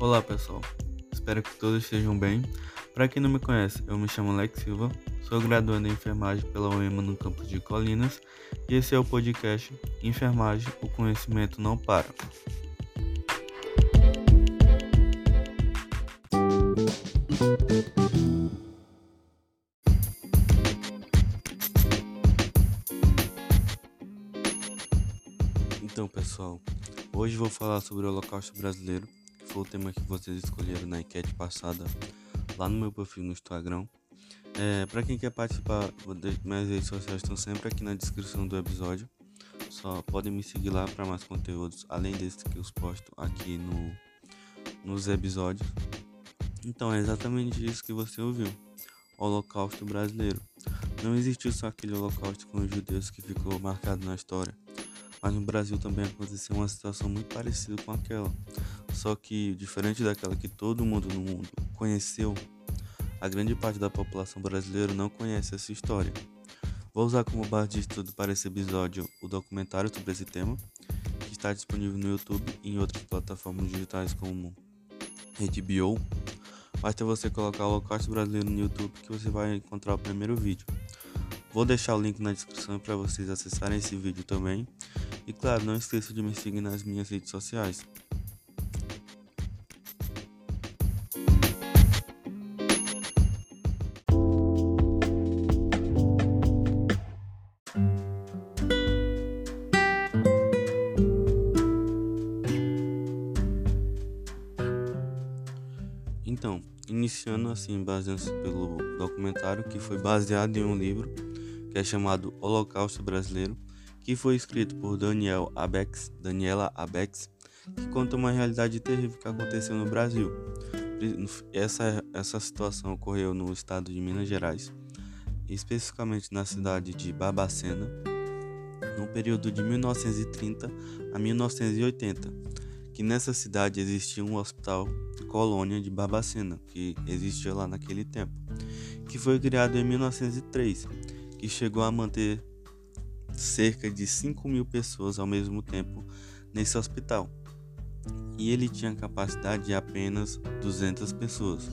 Olá pessoal, espero que todos estejam bem. Para quem não me conhece, eu me chamo Alex Silva, sou graduando em enfermagem pela UEMA no campus de Colinas e esse é o podcast Enfermagem, o conhecimento não para. Então pessoal, hoje vou falar sobre o Holocausto Brasileiro foi o tema que vocês escolheram na enquete passada lá no meu perfil no Instagram. É, para quem quer participar, minhas redes sociais estão sempre aqui na descrição do episódio. Só podem me seguir lá para mais conteúdos, além desse que eu posto aqui no, nos episódios. Então é exatamente isso que você ouviu: Holocausto brasileiro. Não existiu só aquele holocausto com os judeus que ficou marcado na história, mas no Brasil também aconteceu uma situação muito parecida com aquela. Só que, diferente daquela que todo mundo no mundo conheceu, a grande parte da população brasileira não conhece essa história. Vou usar como base de estudo para esse episódio o documentário sobre esse tema, que está disponível no YouTube e em outras plataformas digitais como HBO. Basta você colocar o Holocausto Brasileiro no YouTube que você vai encontrar o primeiro vídeo. Vou deixar o link na descrição para vocês acessarem esse vídeo também. E claro, não esqueça de me seguir nas minhas redes sociais. Então, iniciando assim, baseando-se pelo documentário que foi baseado em um livro que é chamado Holocausto Brasileiro, que foi escrito por Daniel Abex, Daniela Abex, que conta uma realidade terrível que aconteceu no Brasil. Essa, essa situação ocorreu no estado de Minas Gerais, especificamente na cidade de Babacena, no período de 1930 a 1980, que nessa cidade existia um hospital colônia de Babacena, que existia lá naquele tempo, que foi criado em 1903, que chegou a manter cerca de 5 mil pessoas ao mesmo tempo nesse hospital. E ele tinha capacidade de apenas 200 pessoas.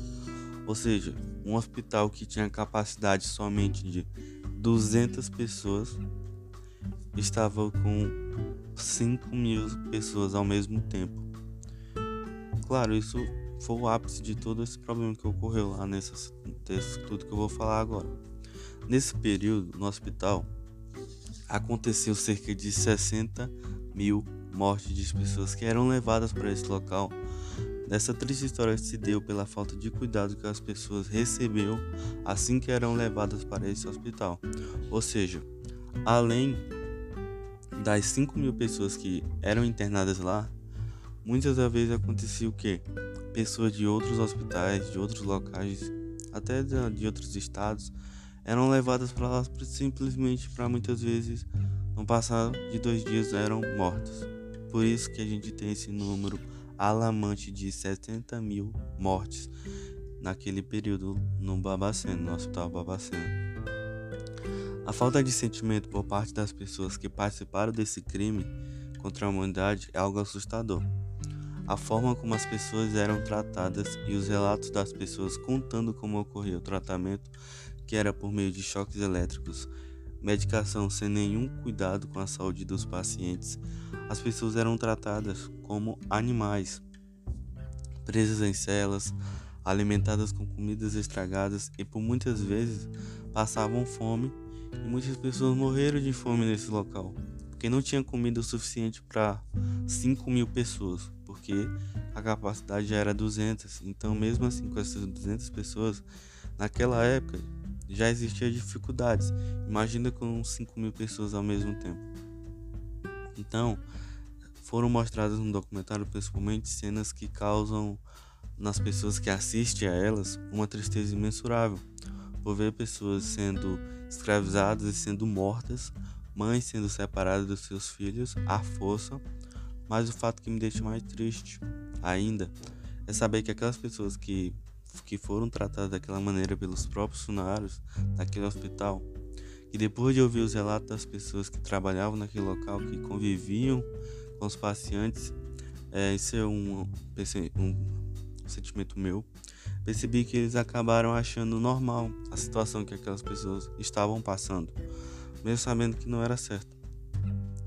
Ou seja, um hospital que tinha capacidade somente de 200 pessoas estava com 5 mil pessoas ao mesmo tempo. Claro, isso foi o ápice de todo esse problema que ocorreu lá nesse tudo que eu vou falar agora. Nesse período, no hospital, aconteceu cerca de 60 mil mortes de pessoas que eram levadas para esse local. Essa triste história se deu pela falta de cuidado que as pessoas receberam assim que eram levadas para esse hospital. Ou seja, além das 5 mil pessoas que eram internadas lá, muitas das vezes acontecia o que? Pessoas de outros hospitais, de outros locais, até de outros estados, eram levadas para lá simplesmente para muitas vezes no passar de dois dias eram mortas. Por isso que a gente tem esse número alarmante de 70 mil mortes naquele período no Babacena, no Hospital Babacena. A falta de sentimento por parte das pessoas que participaram desse crime contra a humanidade é algo assustador. A forma como as pessoas eram tratadas e os relatos das pessoas contando como ocorreu o tratamento que era por meio de choques elétricos, medicação sem nenhum cuidado com a saúde dos pacientes. As pessoas eram tratadas como animais, presas em celas, alimentadas com comidas estragadas e por muitas vezes passavam fome e muitas pessoas morreram de fome nesse local porque não tinha comida o suficiente para 5 mil pessoas porque a capacidade já era 200 então mesmo assim com essas 200 pessoas naquela época já existia dificuldades. Imagina com 5 mil pessoas ao mesmo tempo. Então, foram mostradas no documentário principalmente cenas que causam nas pessoas que assistem a elas uma tristeza imensurável por ver pessoas sendo escravizadas e sendo mortas, mães sendo separadas dos seus filhos à força. Mas o fato que me deixa mais triste ainda é saber que aquelas pessoas que que foram tratadas daquela maneira pelos próprios funcionários daquele hospital, e depois de ouvir os relatos das pessoas que trabalhavam naquele local, que conviviam com os pacientes, é, isso é um, um sentimento meu, percebi que eles acabaram achando normal a situação que aquelas pessoas estavam passando, mesmo sabendo que não era certo.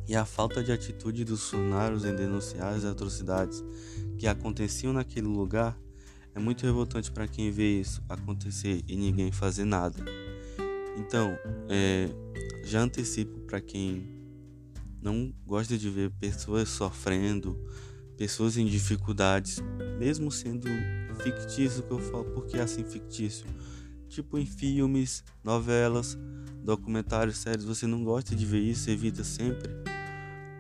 E a falta de atitude dos funcionários em denunciar as atrocidades que aconteciam naquele lugar é muito revoltante para quem vê isso acontecer e ninguém fazer nada. Então, é, já antecipo para quem não gosta de ver pessoas sofrendo, pessoas em dificuldades, mesmo sendo fictício que eu falo, porque é assim fictício. Tipo em filmes, novelas, documentários, séries, você não gosta de ver isso, evita sempre.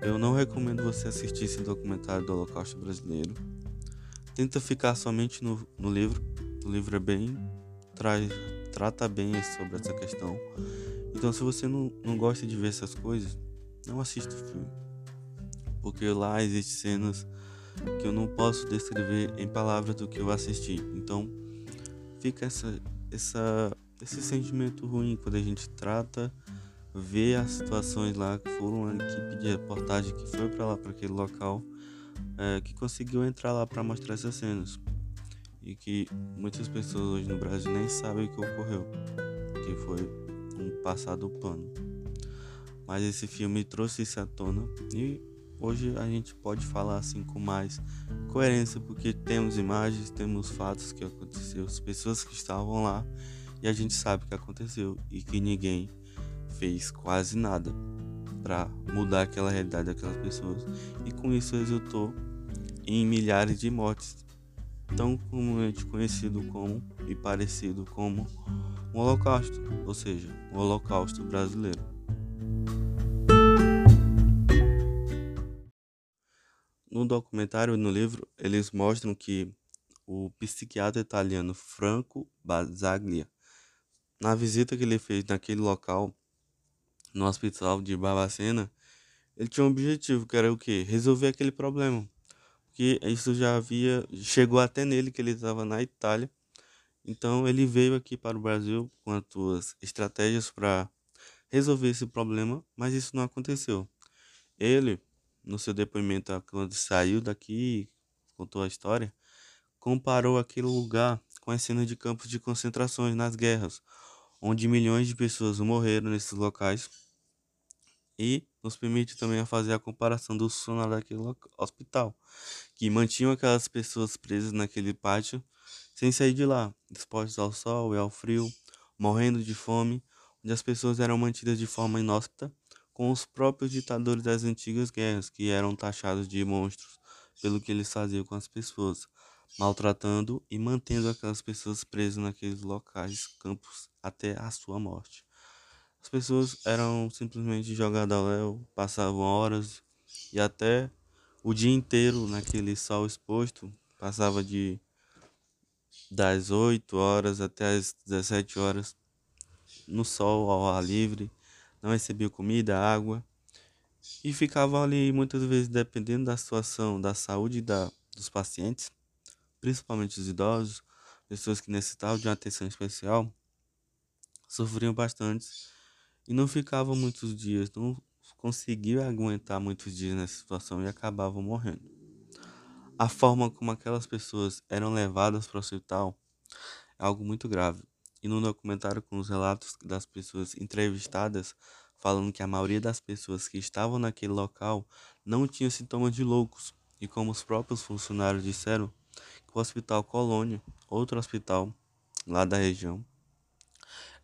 Eu não recomendo você assistir esse documentário do Holocausto Brasileiro tenta ficar somente no, no livro. O livro é bem. Traz, trata bem sobre essa questão. Então, se você não, não gosta de ver essas coisas, não assista o filme. Porque lá existem cenas que eu não posso descrever em palavras do que eu assisti. Então, fica essa, essa, esse sentimento ruim quando a gente trata, vê as situações lá que foram a equipe de reportagem que foi para lá, para aquele local é, que conseguiu entrar lá para mostrar essas cenas e que muitas pessoas hoje no Brasil nem sabem o que ocorreu, que foi um passado pano. Mas esse filme trouxe isso à tona e hoje a gente pode falar assim com mais coerência porque temos imagens, temos fatos que aconteceu, as pessoas que estavam lá e a gente sabe que aconteceu e que ninguém fez quase nada para mudar aquela realidade daquelas pessoas. E com isso resultou em milhares de mortes, tão comumente conhecido como e parecido como o Holocausto, ou seja, o Holocausto brasileiro. No documentário e no livro, eles mostram que o psiquiatra italiano Franco Basaglia, na visita que ele fez naquele local, no hospital de Barbacena, ele tinha um objetivo, que era o quê? Resolver aquele problema. Porque isso já havia. Chegou até nele que ele estava na Itália. Então ele veio aqui para o Brasil com as suas estratégias para resolver esse problema, mas isso não aconteceu. Ele, no seu depoimento, quando saiu daqui, contou a história, comparou aquele lugar com as cenas de campos de concentrações nas guerras, onde milhões de pessoas morreram nesses locais. E nos permite também fazer a comparação do funcionários daquele hospital, que mantinham aquelas pessoas presas naquele pátio sem sair de lá, expostas ao sol e ao frio, morrendo de fome, onde as pessoas eram mantidas de forma inóspita, com os próprios ditadores das antigas guerras, que eram taxados de monstros pelo que eles faziam com as pessoas, maltratando e mantendo aquelas pessoas presas naqueles locais, campos, até a sua morte. As pessoas eram simplesmente jogadas ao léu, passavam horas e até o dia inteiro naquele sol exposto, passava de das 8 horas até as 17 horas no sol ao ar livre, não recebia comida, água e ficavam ali muitas vezes dependendo da situação da saúde da, dos pacientes principalmente os idosos, pessoas que necessitavam de uma atenção especial, sofriam bastante e não ficavam muitos dias, não conseguiam aguentar muitos dias nessa situação e acabavam morrendo. A forma como aquelas pessoas eram levadas para o hospital é algo muito grave. E no documentário com os relatos das pessoas entrevistadas, falando que a maioria das pessoas que estavam naquele local não tinham sintomas de loucos, e como os próprios funcionários disseram, o Hospital Colônia, outro hospital lá da região,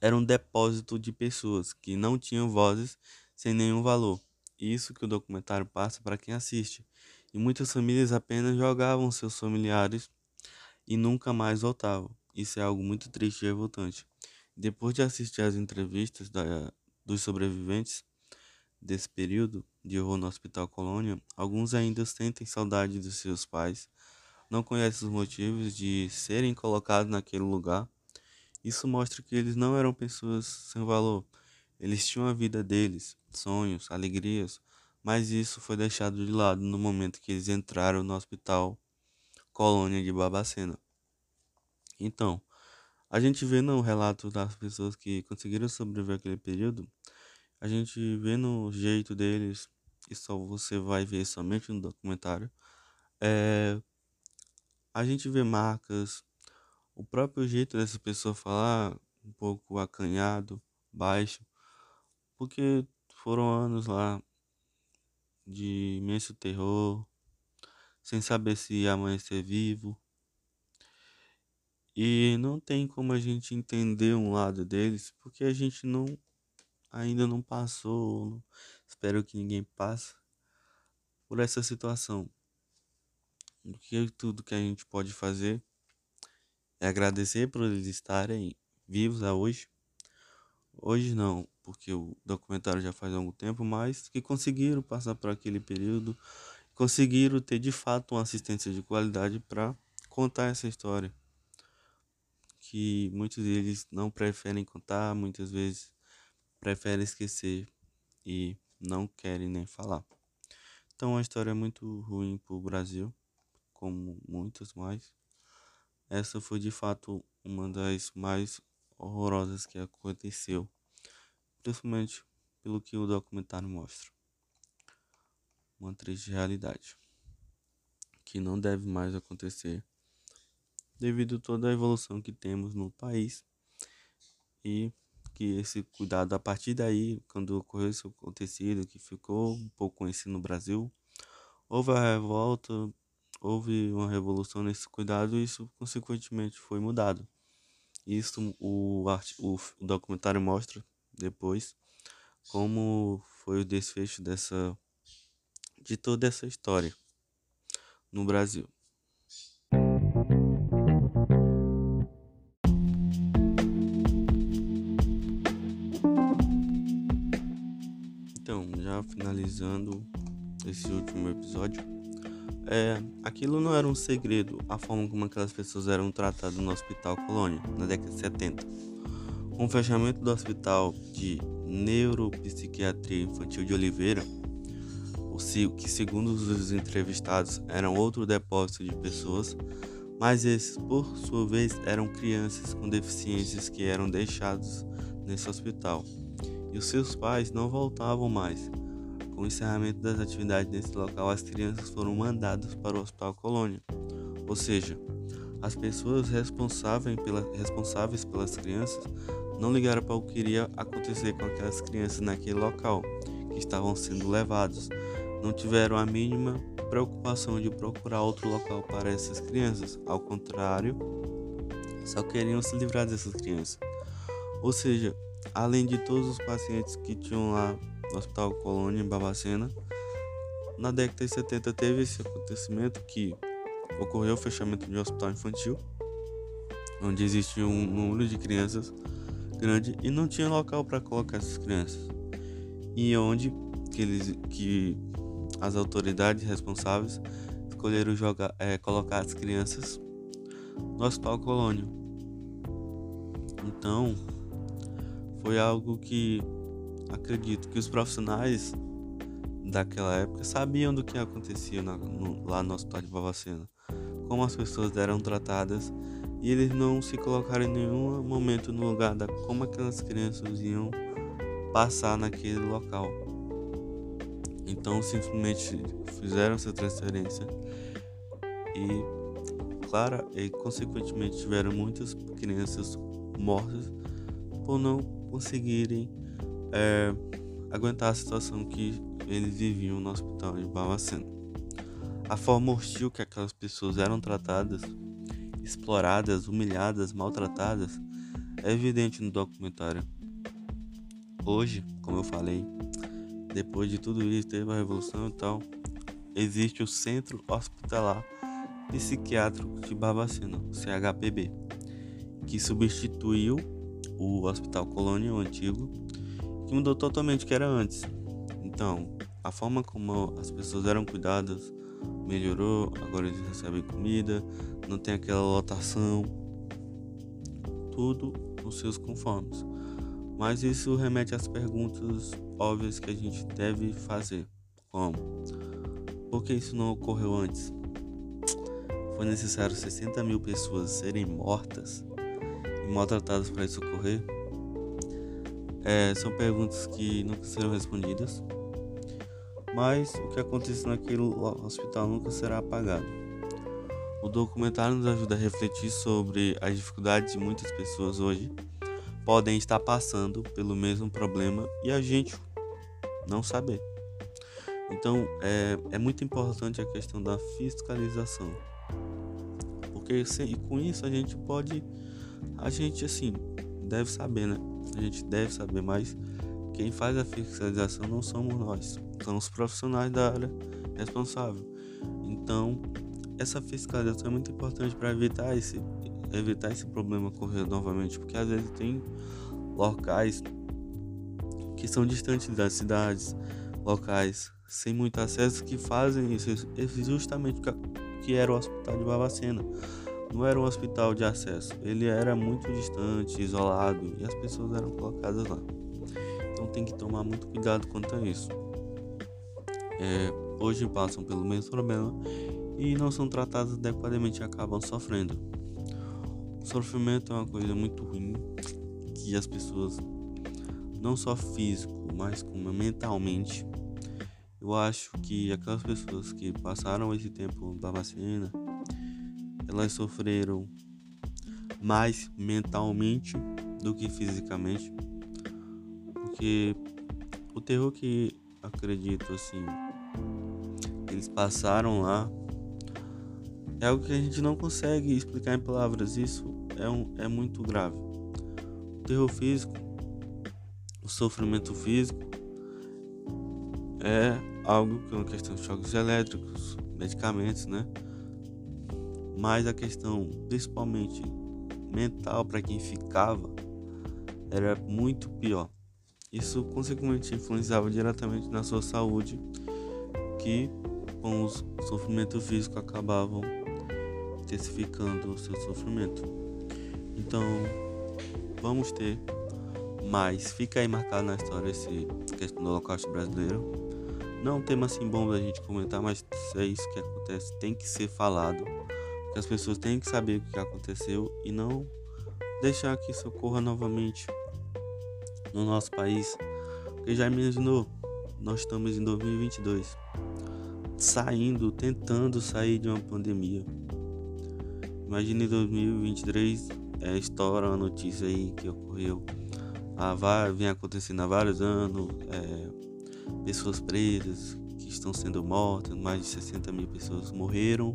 era um depósito de pessoas que não tinham vozes sem nenhum valor. Isso que o documentário passa para quem assiste. E muitas famílias apenas jogavam seus familiares e nunca mais voltavam. Isso é algo muito triste e revoltante. Depois de assistir às entrevistas da, dos sobreviventes desse período de horror no Hospital Colônia, alguns ainda sentem saudade dos seus pais não conhece os motivos de serem colocados naquele lugar, isso mostra que eles não eram pessoas sem valor. Eles tinham a vida deles, sonhos, alegrias, mas isso foi deixado de lado no momento que eles entraram no hospital Colônia de Babacena. Então, a gente vê no relato das pessoas que conseguiram sobreviver aquele período, a gente vê no jeito deles, e só você vai ver somente no documentário, é, a gente vê marcas, o próprio jeito dessa pessoa falar, um pouco acanhado, baixo, porque foram anos lá de imenso terror, sem saber se amanhecer vivo. E não tem como a gente entender um lado deles, porque a gente não ainda não passou, espero que ninguém passe por essa situação. O que tudo que a gente pode fazer é agradecer por eles estarem vivos a hoje. Hoje não, porque o documentário já faz algum tempo, mas que conseguiram passar por aquele período, conseguiram ter de fato uma assistência de qualidade para contar essa história. Que muitos deles não preferem contar, muitas vezes preferem esquecer e não querem nem falar. Então a história é muito ruim para o Brasil, como muitas mais. Essa foi de fato uma das mais horrorosas que aconteceu, principalmente pelo que o documentário mostra. Uma triste realidade. Que não deve mais acontecer. Devido a toda a evolução que temos no país. E que esse cuidado a partir daí, quando ocorreu esse acontecido, que ficou um pouco conhecido no Brasil, houve a revolta, houve uma revolução nesse cuidado e isso consequentemente foi mudado. Isso o, o, o documentário mostra depois como foi o desfecho dessa de toda essa história no Brasil. Então, já finalizando esse último episódio, é, aquilo não era um segredo, a forma como aquelas pessoas eram tratadas no Hospital Colônia, na década de 70. Com o fechamento do Hospital de Neuropsiquiatria Infantil de Oliveira, o que segundo os entrevistados eram outro depósito de pessoas, mas esses, por sua vez, eram crianças com deficiências que eram deixados nesse hospital. E os seus pais não voltavam mais, com o encerramento das atividades nesse local, as crianças foram mandadas para o Hospital Colônia. Ou seja, as pessoas responsáveis, pela, responsáveis pelas crianças não ligaram para o que iria acontecer com aquelas crianças naquele local que estavam sendo levados. Não tiveram a mínima preocupação de procurar outro local para essas crianças. Ao contrário, só queriam se livrar dessas crianças. Ou seja, além de todos os pacientes que tinham lá Hospital Colônia em Babacena. Na década de 70 teve esse acontecimento que ocorreu o fechamento de um hospital infantil, onde existia um número de crianças grande e não tinha local para colocar essas crianças. E onde que, eles, que as autoridades responsáveis escolheram jogar, é, colocar as crianças no Hospital Colônia. Então, foi algo que acredito que os profissionais daquela época sabiam do que acontecia na, no, lá no hospital de Bavacena, como as pessoas eram tratadas e eles não se colocaram em nenhum momento no lugar da como aquelas crianças iam passar naquele local. Então simplesmente fizeram essa transferência e, claro, e consequentemente tiveram muitas crianças mortas por não conseguirem é, aguentar a situação que eles viviam no hospital de Barbacena. A forma hostil que aquelas pessoas eram tratadas, exploradas, humilhadas, maltratadas, é evidente no documentário. Hoje, como eu falei, depois de tudo isso, teve a revolução e tal, existe o Centro Hospitalar Psiquiátrico de Barbacena, CHPB, que substituiu o Hospital Colônia, o antigo, que mudou totalmente o que era antes. Então, a forma como as pessoas eram cuidadas melhorou, agora eles recebem comida, não tem aquela lotação, tudo nos seus conformes. Mas isso remete às perguntas óbvias que a gente deve fazer, como por que isso não ocorreu antes? Foi necessário 60 mil pessoas serem mortas e maltratadas para isso ocorrer? É, são perguntas que nunca serão respondidas, mas o que aconteceu naquele hospital nunca será apagado. O documentário nos ajuda a refletir sobre as dificuldades de muitas pessoas hoje podem estar passando pelo mesmo problema e a gente não saber. Então é, é muito importante a questão da fiscalização, porque se, com isso a gente pode, a gente assim deve saber, né? A gente deve saber, mas quem faz a fiscalização não somos nós, são os profissionais da área responsável. Então essa fiscalização é muito importante para evitar esse evitar esse problema ocorrer novamente, porque às vezes tem locais que são distantes das cidades, locais sem muito acesso que fazem isso, justamente que era o hospital de Barbacena. Não era um hospital de acesso, ele era muito distante, isolado e as pessoas eram colocadas lá. Então tem que tomar muito cuidado quanto a isso. É, hoje passam pelo mesmo problema e não são tratadas adequadamente e acabam sofrendo. O sofrimento é uma coisa muito ruim que as pessoas, não só físico, mas como mentalmente, eu acho que aquelas pessoas que passaram esse tempo da vacina, elas sofreram mais mentalmente do que fisicamente, porque o terror que acredito assim eles passaram lá é algo que a gente não consegue explicar em palavras. Isso é, um, é muito grave. O terror físico, o sofrimento físico, é algo que é uma questão de choques elétricos, medicamentos, né? Mas a questão, principalmente mental, para quem ficava, era muito pior. Isso, consequentemente, influenciava diretamente na sua saúde, que com o sofrimento físico acabavam intensificando o seu sofrimento. Então, vamos ter mais. Fica aí marcado na história esse questão do Holocausto brasileiro. Não é um tema assim bom da gente comentar, mas é isso que acontece. Tem que ser falado. As pessoas têm que saber o que aconteceu e não deixar que isso ocorra novamente no nosso país. Porque já imaginou? Nós estamos em 2022, saindo, tentando sair de uma pandemia. Imagine 2023 é, estoura uma notícia aí que ocorreu há, vem acontecendo há vários anos, é, pessoas presas estão sendo mortas, mais de 60 mil pessoas morreram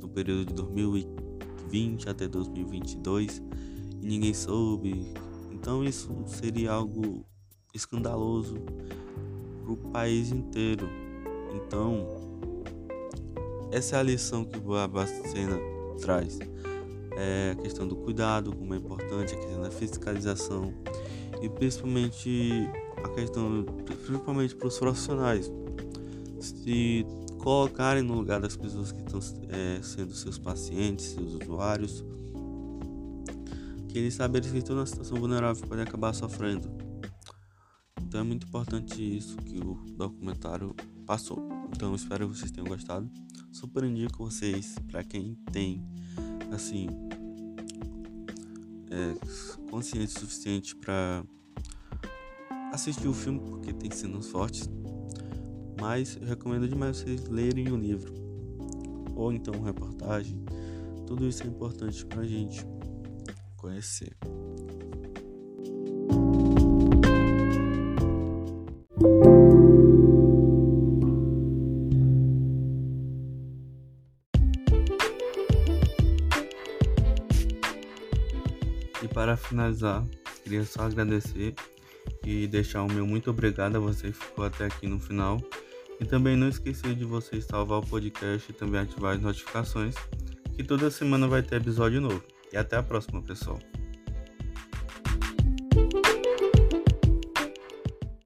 no período de 2020 até 2022 e ninguém soube. Então isso seria algo escandaloso para o país inteiro. Então essa é a lição que o Abacena traz é a questão do cuidado, como é importante, a questão da fiscalização e principalmente a questão, principalmente para os profissionais, se colocarem no lugar das pessoas que estão é, sendo seus pacientes, seus usuários, que eles saberem que estão numa situação vulnerável podem acabar sofrendo. Então é muito importante isso que o documentário passou. Então espero que vocês tenham gostado. Super indico vocês para quem tem assim é, consciência suficiente para assistir o filme porque tem cenas fortes mas recomendo demais vocês lerem o livro. Ou então reportagem. Tudo isso é importante para a gente conhecer. Para finalizar, queria só agradecer e deixar o meu muito obrigado a você que ficou até aqui no final. E também não esquecer de vocês salvar o podcast e também ativar as notificações, que toda semana vai ter episódio novo. E até a próxima, pessoal.